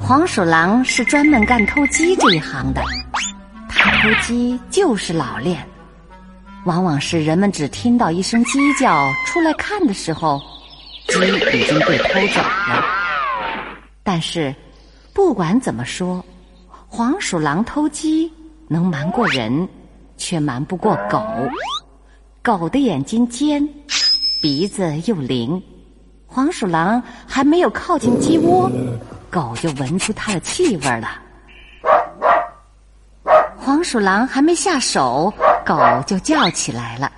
黄鼠狼是专门干偷鸡这一行的，它偷鸡就是老练，往往是人们只听到一声鸡叫出来看的时候，鸡已经被偷走了。但是，不管怎么说，黄鼠狼偷鸡能瞒过人，却瞒不过狗。狗的眼睛尖，鼻子又灵，黄鼠狼还没有靠近鸡窝。狗就闻出它的气味了。黄鼠狼还没下手，狗就叫起来了。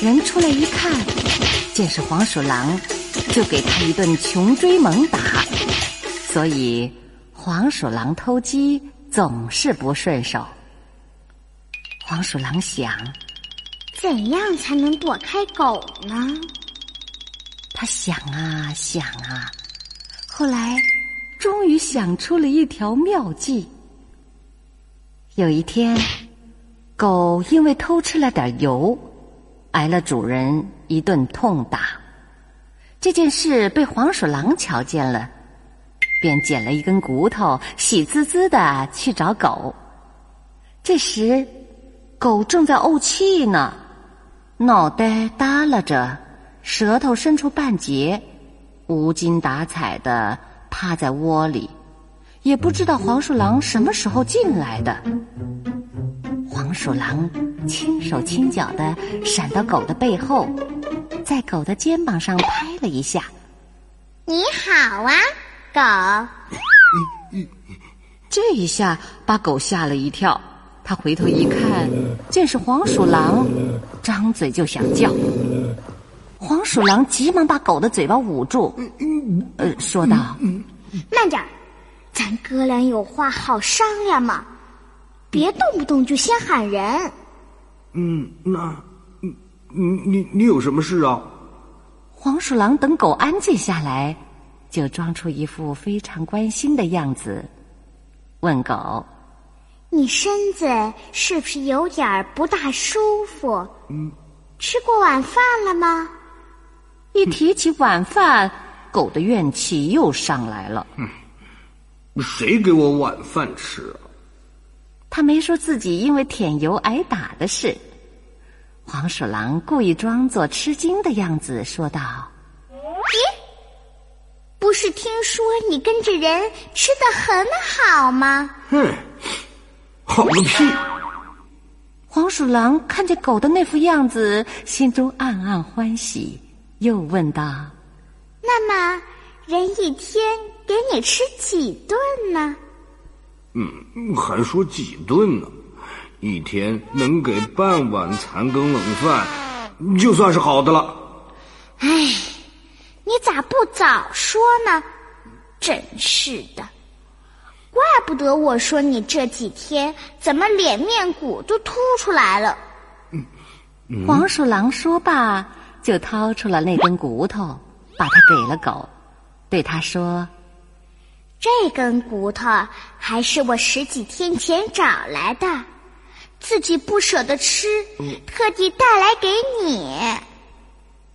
人出来一看，见是黄鼠狼，就给他一顿穷追猛打。所以，黄鼠狼偷鸡总是不顺手。黄鼠狼想：怎样才能躲开狗呢？他想啊想啊。后来，终于想出了一条妙计。有一天，狗因为偷吃了点油，挨了主人一顿痛打。这件事被黄鼠狼瞧见了，便捡了一根骨头，喜滋滋的去找狗。这时，狗正在怄气呢，脑袋耷拉着，舌头伸出半截。无精打采的趴在窝里，也不知道黄鼠狼什么时候进来的。黄鼠狼轻手轻脚的闪到狗的背后，在狗的肩膀上拍了一下。“你好啊，狗！” 这一下把狗吓了一跳，他回头一看，见是黄鼠狼，张嘴就想叫。黄鼠狼急忙把狗的嘴巴捂住，呃，说道：“慢点儿，咱哥俩有话好商量嘛，别动不动就先喊人。”“嗯，那，你你你有什么事啊？”黄鼠狼等狗安静下来，就装出一副非常关心的样子，问狗：“你身子是不是有点不大舒服？嗯，吃过晚饭了吗？”一提起晚饭，狗的怨气又上来了。嗯，谁给我晚饭吃啊？他没说自己因为舔油挨打的事。黄鼠狼故意装作吃惊的样子，说道：“咦，不是听说你跟着人吃的很好吗？”哼，好个屁！黄鼠狼看见狗的那副样子，心中暗暗欢喜。又问道：“那么，人一天给你吃几顿呢？”“嗯，还说几顿呢？一天能给半碗残羹冷饭，就算是好的了。”“哎，你咋不早说呢？真是的，怪不得我说你这几天怎么脸面骨都凸出来了。”黄鼠狼说罢。就掏出了那根骨头，把它给了狗，对他说：“这根骨头还是我十几天前找来的，自己不舍得吃，特地带来给你。”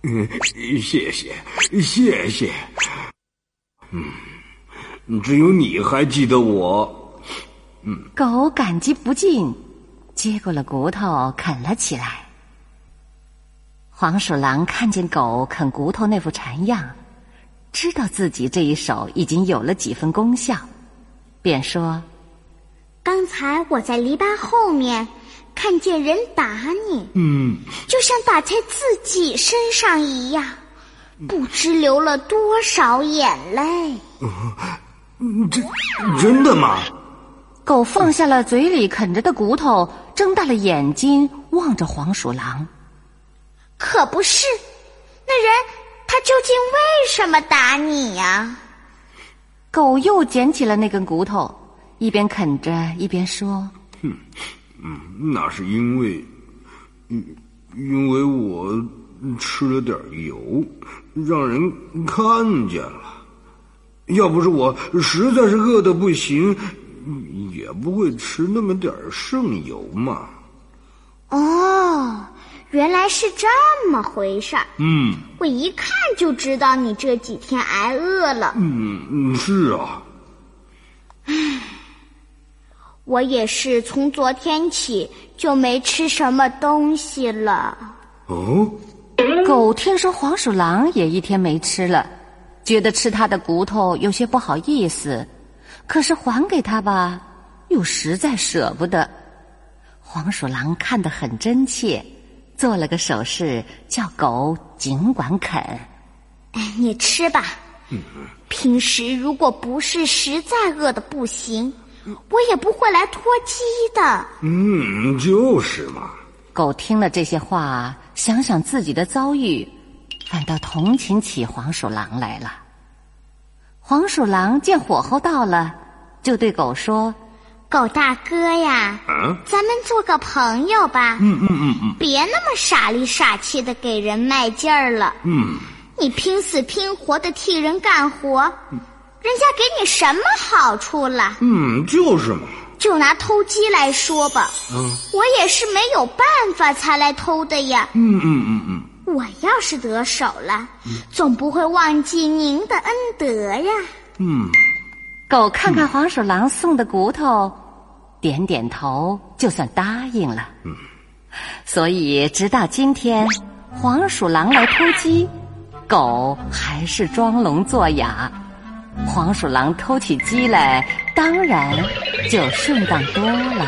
嗯，谢谢，谢谢。嗯，只有你还记得我。嗯，狗感激不尽，接过了骨头啃了起来。黄鼠狼看见狗啃骨头那副馋样，知道自己这一手已经有了几分功效，便说：“刚才我在篱笆后面看见人打你，嗯，就像打在自己身上一样，不知流了多少眼泪。”“嗯这真的吗？”狗放下了嘴里啃着的骨头，睁大了眼睛望着黄鼠狼。可不是，那人他究竟为什么打你呀？狗又捡起了那根骨头，一边啃着一边说：“哼，嗯，那是因为，因因为我吃了点油，让人看见了。要不是我实在是饿得不行，也不会吃那么点剩油嘛。”哦。原来是这么回事儿。嗯，我一看就知道你这几天挨饿了。嗯嗯，是啊。唉，我也是从昨天起就没吃什么东西了。哦，狗听说黄鼠狼也一天没吃了，觉得吃它的骨头有些不好意思，可是还给它吧，又实在舍不得。黄鼠狼看得很真切。做了个手势，叫狗尽管啃。哎，你吃吧。平时如果不是实在饿的不行，我也不会来拖鸡的。嗯，就是嘛。狗听了这些话，想想自己的遭遇，反倒同情起黄鼠狼来了。黄鼠狼见火候到了，就对狗说。狗大哥呀，咱们做个朋友吧。嗯嗯嗯嗯，别那么傻里傻气的给人卖劲儿了。嗯，你拼死拼活的替人干活，人家给你什么好处了？嗯，就是嘛。就拿偷鸡来说吧，嗯，我也是没有办法才来偷的呀。嗯嗯嗯嗯，我要是得手了，总不会忘记您的恩德呀。嗯。狗看看黄鼠狼送的骨头，点点头，就算答应了。嗯，所以直到今天，黄鼠狼来偷鸡，狗还是装聋作哑；黄鼠狼偷起鸡来，当然就顺当多了。